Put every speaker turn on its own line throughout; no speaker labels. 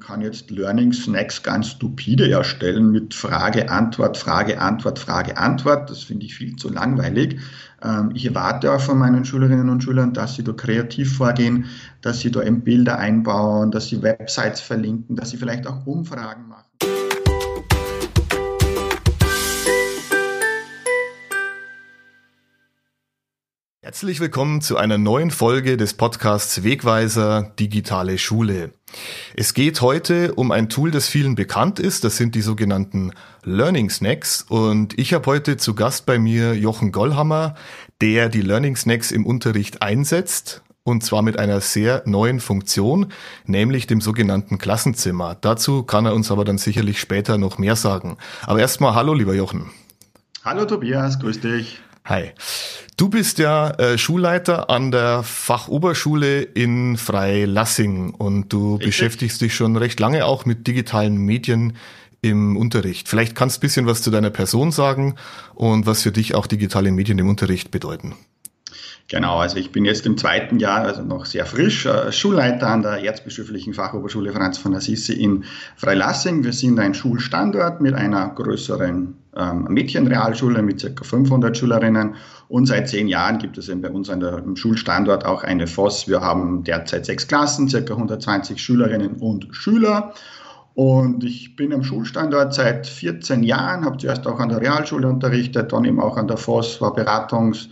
kann jetzt Learning Snacks ganz stupide erstellen mit Frage, Antwort, Frage, Antwort, Frage, Antwort. Das finde ich viel zu langweilig. Ähm, ich erwarte auch von meinen Schülerinnen und Schülern, dass sie da kreativ vorgehen, dass sie da eben Bilder einbauen, dass sie Websites verlinken, dass sie vielleicht auch Umfragen machen.
Herzlich willkommen zu einer neuen Folge des Podcasts Wegweiser Digitale Schule. Es geht heute um ein Tool, das vielen bekannt ist. Das sind die sogenannten Learning Snacks. Und ich habe heute zu Gast bei mir Jochen Gollhammer, der die Learning Snacks im Unterricht einsetzt. Und zwar mit einer sehr neuen Funktion, nämlich dem sogenannten Klassenzimmer. Dazu kann er uns aber dann sicherlich später noch mehr sagen. Aber erstmal hallo, lieber Jochen.
Hallo Tobias, grüß dich.
Hi. Du bist ja äh, Schulleiter an der Fachoberschule in Freilassing und du Richtig. beschäftigst dich schon recht lange auch mit digitalen Medien im Unterricht. Vielleicht kannst du ein bisschen was zu deiner Person sagen und was für dich auch digitale Medien im Unterricht bedeuten.
Genau, also ich bin jetzt im zweiten Jahr, also noch sehr frisch, äh, Schulleiter an der Erzbischöflichen Fachoberschule Franz von Assisi in Freilassing. Wir sind ein Schulstandort mit einer größeren ähm, Mädchenrealschule mit ca. 500 Schülerinnen und seit zehn Jahren gibt es eben bei uns an der, im Schulstandort auch eine FOS. Wir haben derzeit sechs Klassen, ca. 120 Schülerinnen und Schüler. Und ich bin am Schulstandort seit 14 Jahren, habe zuerst auch an der Realschule unterrichtet, dann eben auch an der FOS, war Beratungs-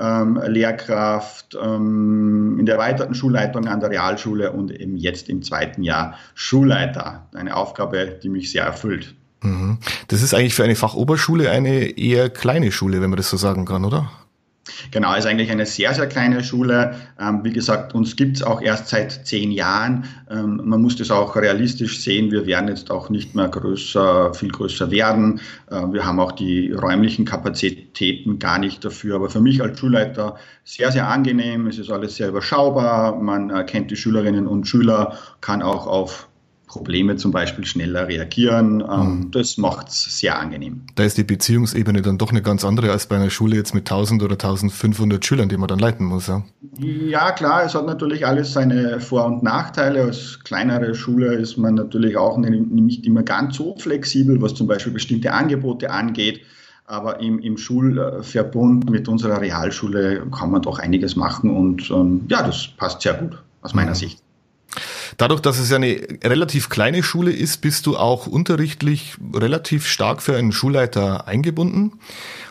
ähm, Lehrkraft, ähm, in der erweiterten Schulleitung an der Realschule und eben jetzt im zweiten Jahr Schulleiter. Eine Aufgabe, die mich sehr erfüllt.
Mhm. Das ist eigentlich für eine Fachoberschule eine eher kleine Schule, wenn man das so sagen kann, oder?
Genau, ist eigentlich eine sehr, sehr kleine Schule. Ähm, wie gesagt, uns gibt es auch erst seit zehn Jahren. Ähm, man muss das auch realistisch sehen. Wir werden jetzt auch nicht mehr größer, viel größer werden. Äh, wir haben auch die räumlichen Kapazitäten gar nicht dafür. Aber für mich als Schulleiter sehr, sehr angenehm. Es ist alles sehr überschaubar. Man äh, kennt die Schülerinnen und Schüler, kann auch auf Probleme zum Beispiel schneller reagieren. Ähm, mhm. Das macht es sehr angenehm.
Da ist die Beziehungsebene dann doch eine ganz andere als bei einer Schule jetzt mit 1000 oder 1500 Schülern, die man dann leiten muss. Ja,
ja klar, es hat natürlich alles seine Vor- und Nachteile. Als kleinere Schule ist man natürlich auch nicht immer ganz so flexibel, was zum Beispiel bestimmte Angebote angeht. Aber im, im Schulverbund mit unserer Realschule kann man doch einiges machen und ähm, ja, das passt sehr gut aus meiner mhm. Sicht.
Dadurch, dass es ja eine relativ kleine Schule ist, bist du auch unterrichtlich relativ stark für einen Schulleiter eingebunden.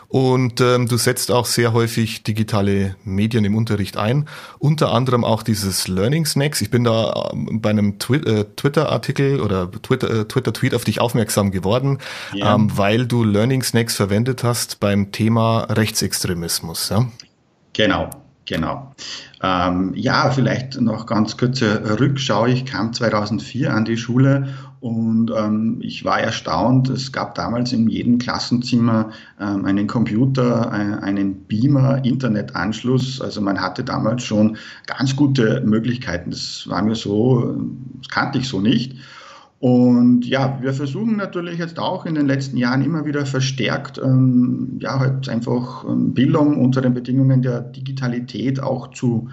Und ähm, du setzt auch sehr häufig digitale Medien im Unterricht ein, unter anderem auch dieses Learning Snacks. Ich bin da ähm, bei einem Twi äh, Twitter-Artikel oder Twitter-Tweet äh, Twitter auf dich aufmerksam geworden, ja. ähm, weil du Learning Snacks verwendet hast beim Thema Rechtsextremismus. Ja?
Genau, genau. Ähm, ja, vielleicht noch ganz kurze Rückschau. Ich kam 2004 an die Schule und ähm, ich war erstaunt. Es gab damals in jedem Klassenzimmer ähm, einen Computer, äh, einen Beamer, Internetanschluss. Also man hatte damals schon ganz gute Möglichkeiten. Das war mir so, das kannte ich so nicht. Und ja, wir versuchen natürlich jetzt auch in den letzten Jahren immer wieder verstärkt, ähm, ja, halt einfach ähm, Bildung unter den Bedingungen der Digitalität auch zu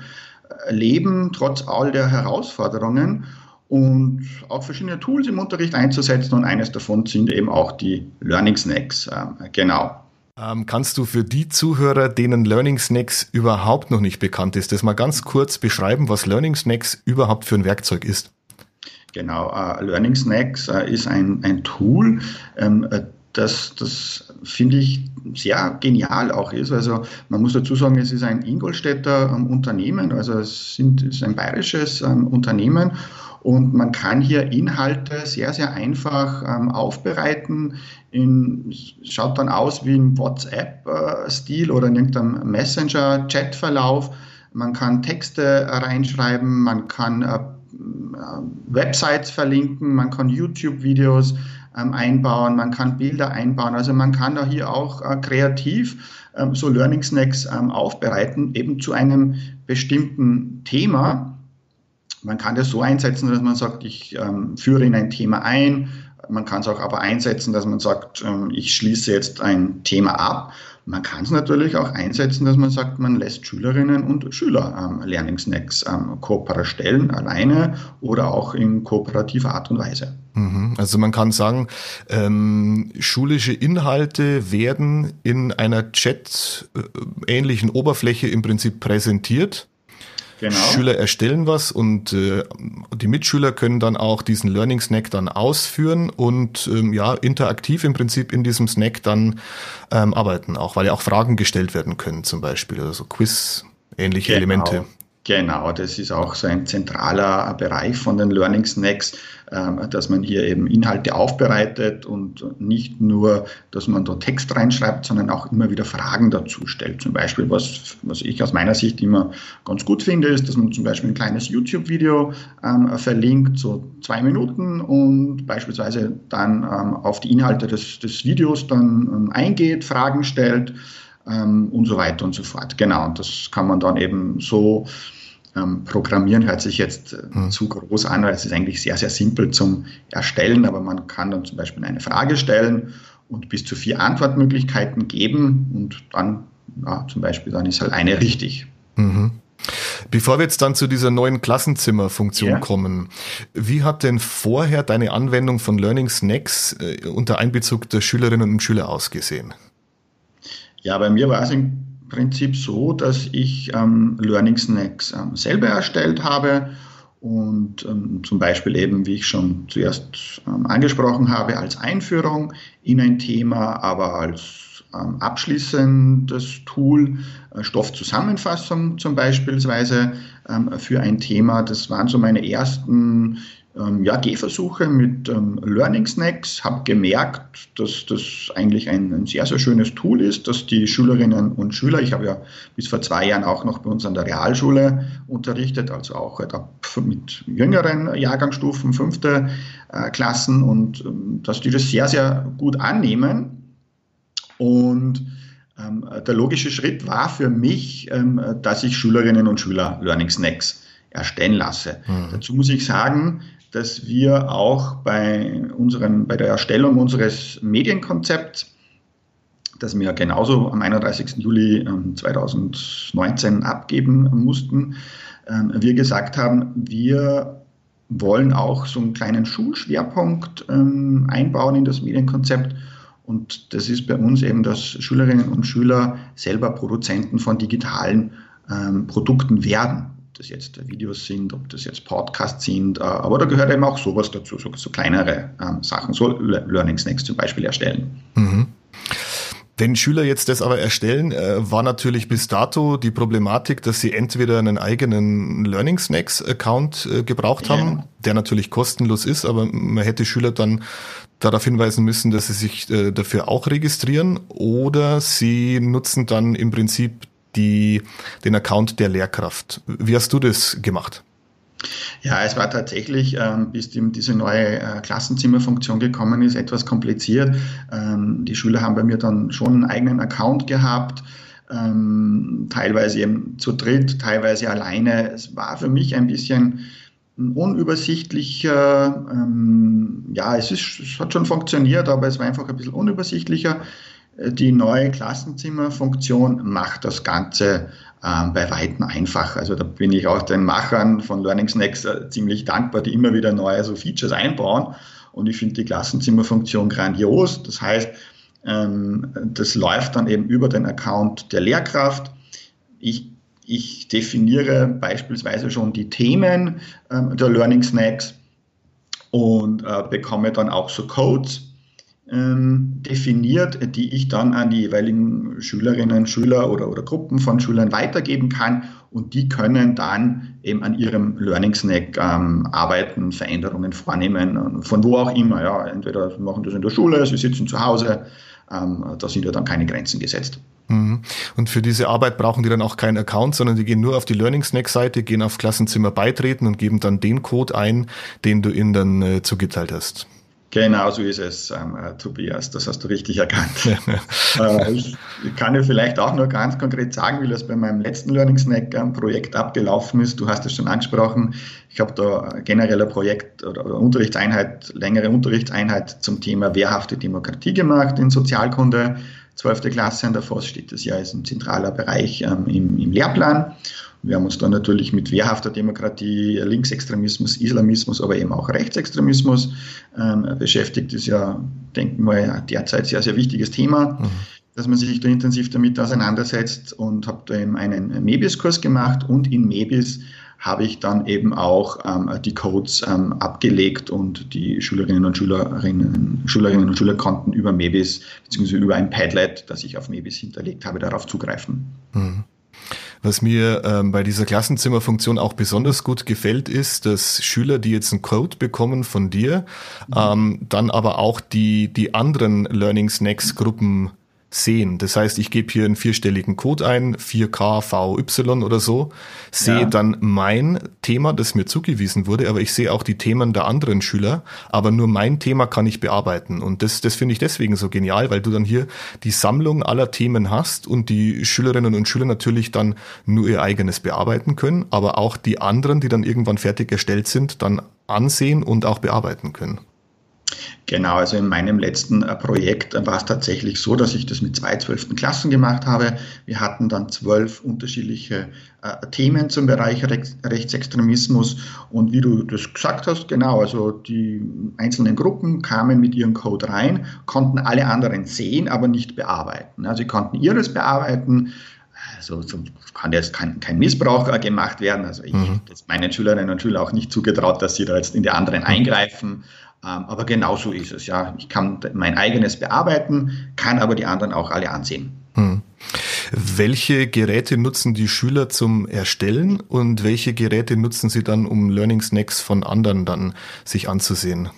erleben, trotz all der Herausforderungen und auch verschiedene Tools im Unterricht einzusetzen. Und eines davon sind eben auch die Learning Snacks. Ähm, genau.
Ähm, kannst du für die Zuhörer, denen Learning Snacks überhaupt noch nicht bekannt ist, das mal ganz kurz beschreiben, was Learning Snacks überhaupt für ein Werkzeug ist?
Genau, uh, Learning Snacks uh, ist ein, ein Tool, ähm, äh, das, das finde ich sehr genial auch ist. Also man muss dazu sagen, es ist ein Ingolstädter ähm, Unternehmen, also es, sind, ist ein bayerisches ähm, Unternehmen und man kann hier Inhalte sehr, sehr einfach ähm, aufbereiten. In, schaut dann aus wie ein WhatsApp-Stil äh, oder in irgendeinem Messenger-Chat-Verlauf. Man kann Texte reinschreiben, man kann äh, Websites verlinken, man kann YouTube-Videos ähm, einbauen, man kann Bilder einbauen. Also man kann da hier auch äh, kreativ ähm, so Learning Snacks ähm, aufbereiten, eben zu einem bestimmten Thema. Man kann das so einsetzen, dass man sagt, ich ähm, führe in ein Thema ein. Man kann es auch aber einsetzen, dass man sagt, ähm, ich schließe jetzt ein Thema ab. Man kann es natürlich auch einsetzen, dass man sagt, man lässt Schülerinnen und Schüler ähm, Learning Snacks ähm, erstellen, alleine oder auch in kooperativer Art und Weise.
Mhm. Also man kann sagen, ähm, schulische Inhalte werden in einer Chat-ähnlichen Oberfläche im Prinzip präsentiert Genau. Schüler erstellen was und äh, die Mitschüler können dann auch diesen Learning Snack dann ausführen und ähm, ja interaktiv im Prinzip in diesem Snack dann ähm, arbeiten, auch weil ja auch Fragen gestellt werden können zum Beispiel, also Quiz ähnliche genau. Elemente.
Genau, das ist auch so ein zentraler Bereich von den Learning Snacks, dass man hier eben Inhalte aufbereitet und nicht nur, dass man da Text reinschreibt, sondern auch immer wieder Fragen dazu stellt. Zum Beispiel, was, was ich aus meiner Sicht immer ganz gut finde, ist, dass man zum Beispiel ein kleines YouTube-Video ähm, verlinkt, so zwei Minuten und beispielsweise dann ähm, auf die Inhalte des, des Videos dann ähm, eingeht, Fragen stellt ähm, und so weiter und so fort. Genau, und das kann man dann eben so ähm, Programmieren hört sich jetzt mhm. zu groß an, weil es ist eigentlich sehr, sehr simpel zum Erstellen, aber man kann dann zum Beispiel eine Frage stellen und bis zu vier Antwortmöglichkeiten geben und dann ja, zum Beispiel dann ist halt eine richtig.
Mhm. Bevor wir jetzt dann zu dieser neuen Klassenzimmerfunktion ja. kommen, wie hat denn vorher deine Anwendung von Learning Snacks äh, unter Einbezug der Schülerinnen und Schüler ausgesehen?
Ja, bei mir war es im Prinzip so, dass ich ähm, Learning Snacks ähm, selber erstellt habe und ähm, zum Beispiel eben, wie ich schon zuerst ähm, angesprochen habe, als Einführung in ein Thema, aber als ähm, abschließendes Tool, äh, Stoffzusammenfassung zum Beispiel ähm, für ein Thema. Das waren so meine ersten ähm, ja, Gehversuche mit ähm, Learning Snacks, habe gemerkt, dass das eigentlich ein, ein, sehr, sehr schönes Tool ist, dass die Schülerinnen und Schüler, ich habe ja bis vor zwei Jahren auch noch bei uns an der Realschule unterrichtet, also auch halt mit jüngeren Jahrgangsstufen, fünfte äh, Klassen und ähm, dass die das sehr, sehr gut annehmen. Und ähm, der logische Schritt war für mich, ähm, dass ich Schülerinnen und Schüler Learning Snacks erstellen lasse. Mhm. Dazu muss ich sagen, dass wir auch bei, unseren, bei der Erstellung unseres Medienkonzepts, das wir genauso am 31. Juli 2019 ähm, abgeben mussten, ähm, wir gesagt haben, wir wollen auch so einen kleinen Schulschwerpunkt ähm, einbauen in das Medienkonzept. Und das ist bei uns eben, dass Schülerinnen und Schüler selber Produzenten von digitalen Produkten werden das jetzt Videos sind, ob das jetzt Podcasts sind, äh, aber da gehört eben auch sowas dazu, so, so kleinere ähm, Sachen, so Learning Snacks zum Beispiel erstellen. Mhm.
Wenn Schüler jetzt das aber erstellen, äh, war natürlich bis dato die Problematik, dass sie entweder einen eigenen Learning Snacks Account äh, gebraucht haben, ja. der natürlich kostenlos ist, aber man hätte Schüler dann darauf hinweisen müssen, dass sie sich dafür auch registrieren oder sie nutzen dann im Prinzip die, den Account der Lehrkraft. Wie hast du das gemacht?
Ja, es war tatsächlich, ähm, bis die, diese neue äh, Klassenzimmerfunktion gekommen ist, etwas kompliziert. Ähm, die Schüler haben bei mir dann schon einen eigenen Account gehabt, ähm, teilweise eben zu dritt, teilweise alleine. Es war für mich ein bisschen unübersichtlicher. Ähm, ja, es, ist, es hat schon funktioniert, aber es war einfach ein bisschen unübersichtlicher. Die neue Klassenzimmerfunktion macht das Ganze äh, bei Weitem einfacher. Also da bin ich auch den Machern von Learning Snacks äh, ziemlich dankbar, die immer wieder neue so Features einbauen. Und ich finde die Klassenzimmerfunktion grandios. Das heißt, ähm, das läuft dann eben über den Account der Lehrkraft. Ich, ich definiere beispielsweise schon die Themen ähm, der Learning Snacks und äh, bekomme dann auch so Codes ähm, definiert, die ich dann an die jeweiligen Schülerinnen, Schüler oder, oder Gruppen von Schülern weitergeben kann und die können dann eben an ihrem Learning Snack ähm, arbeiten, Veränderungen vornehmen, von wo auch immer. Ja, entweder machen das in der Schule, sie sitzen zu Hause, ähm, da sind ja dann keine Grenzen gesetzt.
Mhm. Und für diese Arbeit brauchen die dann auch keinen Account, sondern die gehen nur auf die Learning Snack Seite, gehen auf Klassenzimmer beitreten und geben dann den Code ein, den du ihnen dann äh, zugeteilt hast.
Genau so ist es, ähm, äh, Tobias, das hast du richtig erkannt. äh, ich kann dir vielleicht auch nur ganz konkret sagen, wie das bei meinem letzten Learning Snack ähm, Projekt abgelaufen ist. Du hast es schon angesprochen. Ich habe da generell ein Projekt oder, oder Unterrichtseinheit, längere Unterrichtseinheit zum Thema wehrhafte Demokratie gemacht in Sozialkunde. 12. Klasse an der FOS steht das ja als ein zentraler Bereich ähm, im, im Lehrplan. Wir haben uns dann natürlich mit wehrhafter Demokratie, Linksextremismus, Islamismus, aber eben auch Rechtsextremismus ähm, beschäftigt. Das ist ja, denken wir, derzeit sehr, sehr wichtiges Thema, mhm. dass man sich da intensiv damit auseinandersetzt und habe da eben einen MEBIS-Kurs gemacht und in MEBIS habe ich dann eben auch ähm, die Codes ähm, abgelegt und die Schülerinnen und Schülerinnen, Schülerinnen und Schüler konnten über MEBIS bzw. über ein Padlet, das ich auf MEBIS hinterlegt habe, darauf zugreifen. Mhm.
Was mir ähm, bei dieser Klassenzimmerfunktion auch besonders gut gefällt, ist, dass Schüler, die jetzt einen Code bekommen von dir, mhm. ähm, dann aber auch die, die anderen Learning Snacks Gruppen sehen. Das heißt, ich gebe hier einen vierstelligen Code ein, 4KVY oder so, sehe ja. dann mein Thema, das mir zugewiesen wurde, aber ich sehe auch die Themen der anderen Schüler, aber nur mein Thema kann ich bearbeiten. Und das, das finde ich deswegen so genial, weil du dann hier die Sammlung aller Themen hast und die Schülerinnen und Schüler natürlich dann nur ihr eigenes bearbeiten können, aber auch die anderen, die dann irgendwann fertig erstellt sind, dann ansehen und auch bearbeiten können.
Genau, also in meinem letzten äh, Projekt war es tatsächlich so, dass ich das mit zwei zwölften Klassen gemacht habe. Wir hatten dann zwölf unterschiedliche äh, Themen zum Bereich Rechts Rechtsextremismus und wie du das gesagt hast, genau, also die einzelnen Gruppen kamen mit ihrem Code rein, konnten alle anderen sehen, aber nicht bearbeiten. Also sie konnten ihres bearbeiten, also so kann jetzt kein, kein Missbrauch äh, gemacht werden. Also ich mhm. meinen Schülerinnen und Schülern auch nicht zugetraut, dass sie da jetzt in die anderen mhm. eingreifen. Ähm, aber genauso ist es, ja. Ich kann mein eigenes bearbeiten, kann aber die anderen auch alle ansehen. Hm.
Welche Geräte nutzen die Schüler zum Erstellen und welche Geräte nutzen sie dann, um Learning Snacks von anderen dann sich anzusehen?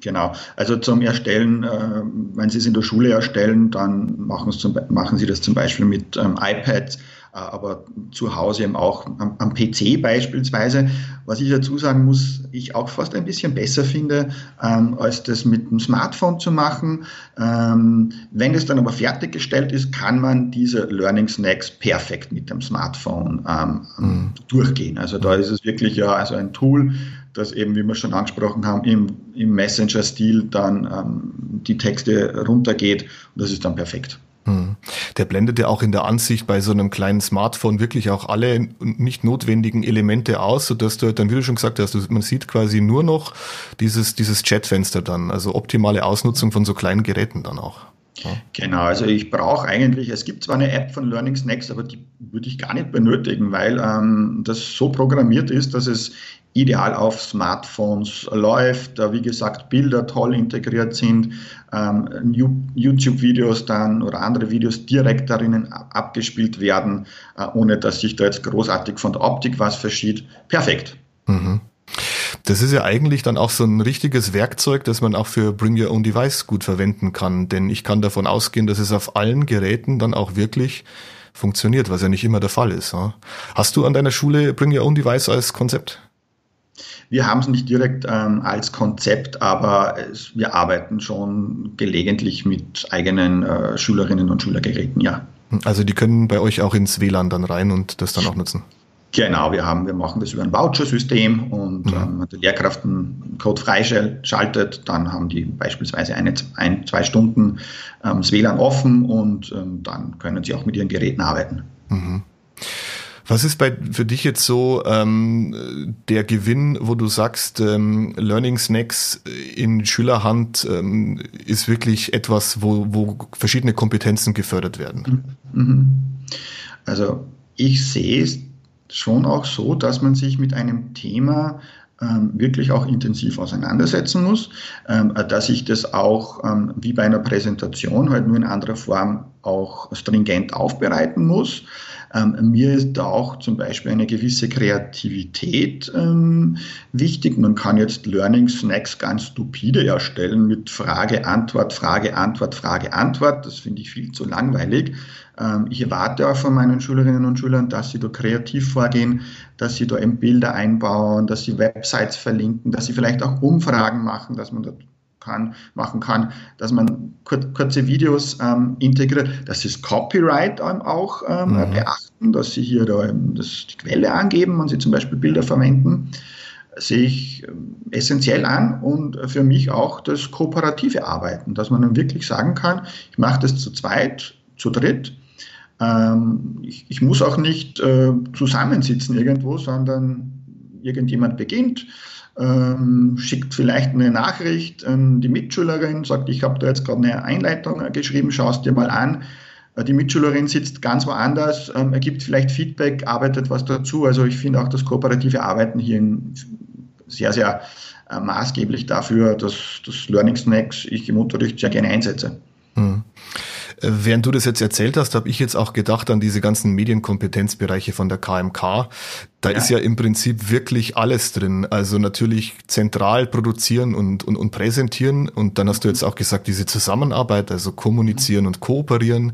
Genau, also zum Erstellen, äh, wenn Sie es in der Schule erstellen, dann machen, zum, machen Sie das zum Beispiel mit ähm, iPads aber zu Hause eben auch am, am, PC beispielsweise. Was ich dazu sagen muss, ich auch fast ein bisschen besser finde, ähm, als das mit dem Smartphone zu machen. Ähm, wenn es dann aber fertiggestellt ist, kann man diese Learning Snacks perfekt mit dem Smartphone ähm, mhm. durchgehen. Also da ist es wirklich ja also ein Tool, das eben, wie wir schon angesprochen haben, im, im Messenger-Stil dann ähm, die Texte runtergeht und das ist dann perfekt.
Hm. Der blendet ja auch in der Ansicht bei so einem kleinen Smartphone wirklich auch alle nicht notwendigen Elemente aus, sodass du dann, wie du schon gesagt hast, man sieht quasi nur noch dieses, dieses Chatfenster dann, also optimale Ausnutzung von so kleinen Geräten dann auch.
Genau, also ich brauche eigentlich, es gibt zwar eine App von Learning Snacks, aber die würde ich gar nicht benötigen, weil ähm, das so programmiert ist, dass es ideal auf Smartphones läuft, da wie gesagt Bilder toll integriert sind, ähm, YouTube-Videos dann oder andere Videos direkt darin abgespielt werden, äh, ohne dass sich da jetzt großartig von der Optik was verschieht. Perfekt. Mhm.
Das ist ja eigentlich dann auch so ein richtiges Werkzeug, das man auch für Bring Your Own Device gut verwenden kann, denn ich kann davon ausgehen, dass es auf allen Geräten dann auch wirklich funktioniert, was ja nicht immer der Fall ist. Hast du an deiner Schule Bring Your Own Device als Konzept?
Wir haben es nicht direkt ähm, als Konzept, aber es, wir arbeiten schon gelegentlich mit eigenen äh, Schülerinnen und Schülergeräten, ja.
Also die können bei euch auch ins WLAN dann rein und das dann auch nutzen?
Genau, wir haben, wir machen das über ein Voucher-System und mhm. ähm, die Lehrkraft einen Code freischaltet, dann haben die beispielsweise eine, ein, zwei Stunden ähm, das WLAN offen und ähm, dann können sie auch mit ihren Geräten arbeiten. Mhm.
Was ist bei für dich jetzt so ähm, der Gewinn, wo du sagst, ähm, Learning Snacks in Schülerhand ähm, ist wirklich etwas, wo, wo verschiedene Kompetenzen gefördert werden? Mhm.
Also ich sehe es schon auch so, dass man sich mit einem Thema ähm, wirklich auch intensiv auseinandersetzen muss, ähm, dass ich das auch ähm, wie bei einer Präsentation halt nur in anderer Form auch stringent aufbereiten muss. Ähm, mir ist da auch zum Beispiel eine gewisse Kreativität ähm, wichtig. Man kann jetzt Learning Snacks ganz stupide erstellen mit Frage, Antwort, Frage, Antwort, Frage, Antwort. Das finde ich viel zu langweilig. Ähm, ich erwarte auch von meinen Schülerinnen und Schülern, dass sie da kreativ vorgehen, dass sie da eben Bilder einbauen, dass sie Websites verlinken, dass sie vielleicht auch Umfragen machen, dass man da kann, machen kann, dass man kur kurze Videos ähm, integriert, dass sie das Copyright auch ähm, mhm. beachten, dass sie hier da, das, die Quelle angeben, wenn sie zum Beispiel Bilder verwenden, sehe ich ähm, essentiell an und für mich auch das kooperative Arbeiten, dass man dann wirklich sagen kann, ich mache das zu zweit, zu dritt. Ähm, ich, ich, muss auch nicht äh, zusammensitzen irgendwo, sondern irgendjemand beginnt, ähm, schickt vielleicht eine Nachricht an die Mitschülerin, sagt, ich habe da jetzt gerade eine Einleitung geschrieben, schau es dir mal an. Äh, die Mitschülerin sitzt ganz woanders, ähm, ergibt vielleicht Feedback, arbeitet was dazu. Also ich finde auch das kooperative Arbeiten hier sehr, sehr äh, maßgeblich dafür, dass das Learning Snacks ich im Unterricht sehr gerne einsetze. Mhm.
Während du das jetzt erzählt hast, habe ich jetzt auch gedacht an diese ganzen Medienkompetenzbereiche von der KMK. Da ja. ist ja im Prinzip wirklich alles drin. Also natürlich zentral produzieren und, und, und präsentieren. Und dann hast du jetzt auch gesagt, diese Zusammenarbeit, also kommunizieren und kooperieren.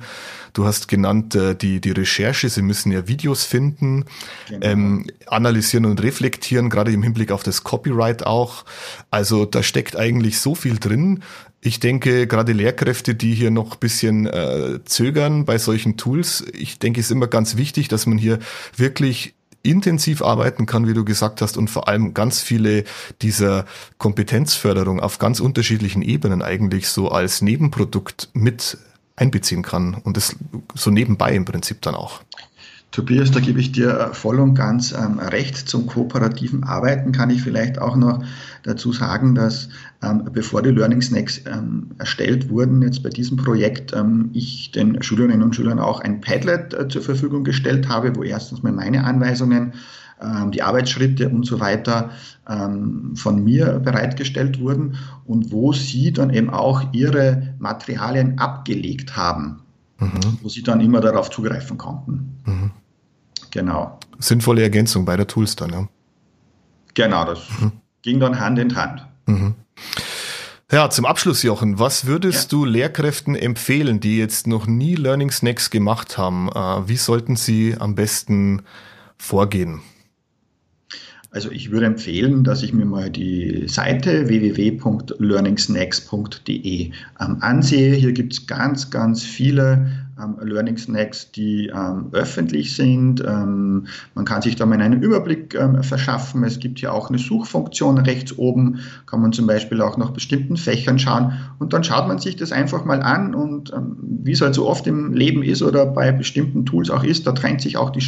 Du hast genannt äh, die, die Recherche, sie müssen ja Videos finden, genau. ähm, analysieren und reflektieren, gerade im Hinblick auf das Copyright auch. Also da steckt eigentlich so viel drin. Ich denke, gerade Lehrkräfte, die hier noch bisschen äh, zögern bei solchen Tools, ich denke, es ist immer ganz wichtig, dass man hier wirklich intensiv arbeiten kann, wie du gesagt hast, und vor allem ganz viele dieser Kompetenzförderung auf ganz unterschiedlichen Ebenen eigentlich so als Nebenprodukt mit einbeziehen kann und das so nebenbei im Prinzip dann auch.
Tobias, da gebe ich dir voll und ganz ähm, recht. Zum kooperativen Arbeiten kann ich vielleicht auch noch dazu sagen, dass ähm, bevor die Learning Snacks ähm, erstellt wurden, jetzt bei diesem Projekt, ähm, ich den Schülerinnen und Schülern auch ein Padlet äh, zur Verfügung gestellt habe, wo erstens mal meine Anweisungen, ähm, die Arbeitsschritte und so weiter ähm, von mir bereitgestellt wurden und wo sie dann eben auch ihre Materialien abgelegt haben. Mhm. wo sie dann immer darauf zugreifen konnten. Mhm.
Genau. Sinnvolle Ergänzung bei der Tools dann, ja.
Genau, das mhm. ging dann Hand in Hand. Mhm.
Ja, zum Abschluss, Jochen, was würdest ja. du Lehrkräften empfehlen, die jetzt noch nie Learning Snacks gemacht haben? Äh, wie sollten sie am besten vorgehen?
Also ich würde empfehlen, dass ich mir mal die Seite www.learningsnacks.de ähm, ansehe. Hier gibt es ganz, ganz viele ähm, Learning Snacks, die ähm, öffentlich sind. Ähm, man kann sich da mal einen Überblick ähm, verschaffen. Es gibt hier auch eine Suchfunktion rechts oben, kann man zum Beispiel auch nach bestimmten Fächern schauen und dann schaut man sich das einfach mal an und ähm, wie es halt so oft im Leben ist oder bei bestimmten Tools auch ist, da trennt sich auch die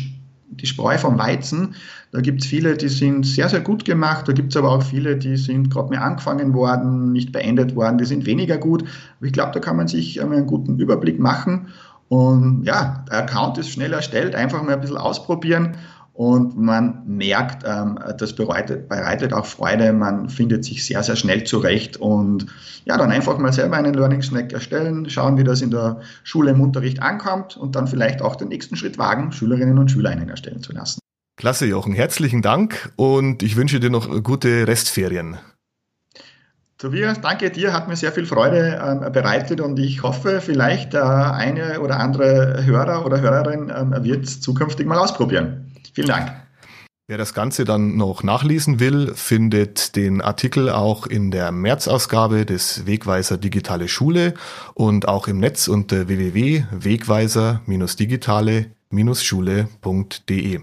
die Spreu vom Weizen. Da gibt es viele, die sind sehr, sehr gut gemacht. Da gibt es aber auch viele, die sind gerade mehr angefangen worden, nicht beendet worden, die sind weniger gut. Aber ich glaube, da kann man sich einen guten Überblick machen. Und ja, der Account ist schnell erstellt, einfach mal ein bisschen ausprobieren und man merkt, ähm, das bereitet, bereitet auch Freude, man findet sich sehr, sehr schnell zurecht und ja, dann einfach mal selber einen Learning Snack erstellen, schauen, wie das in der Schule im Unterricht ankommt und dann vielleicht auch den nächsten Schritt wagen, Schülerinnen und Schüler einen erstellen zu lassen.
Klasse, Jochen, herzlichen Dank und ich wünsche dir noch gute Restferien.
Tobias, danke dir, hat mir sehr viel Freude ähm, bereitet und ich hoffe, vielleicht der äh, eine oder andere Hörer oder Hörerin ähm, wird es zukünftig mal ausprobieren. Vielen Dank.
Wer das Ganze dann noch nachlesen will, findet den Artikel auch in der März-Ausgabe des Wegweiser Digitale Schule und auch im Netz unter www.wegweiser-digitale-schule.de.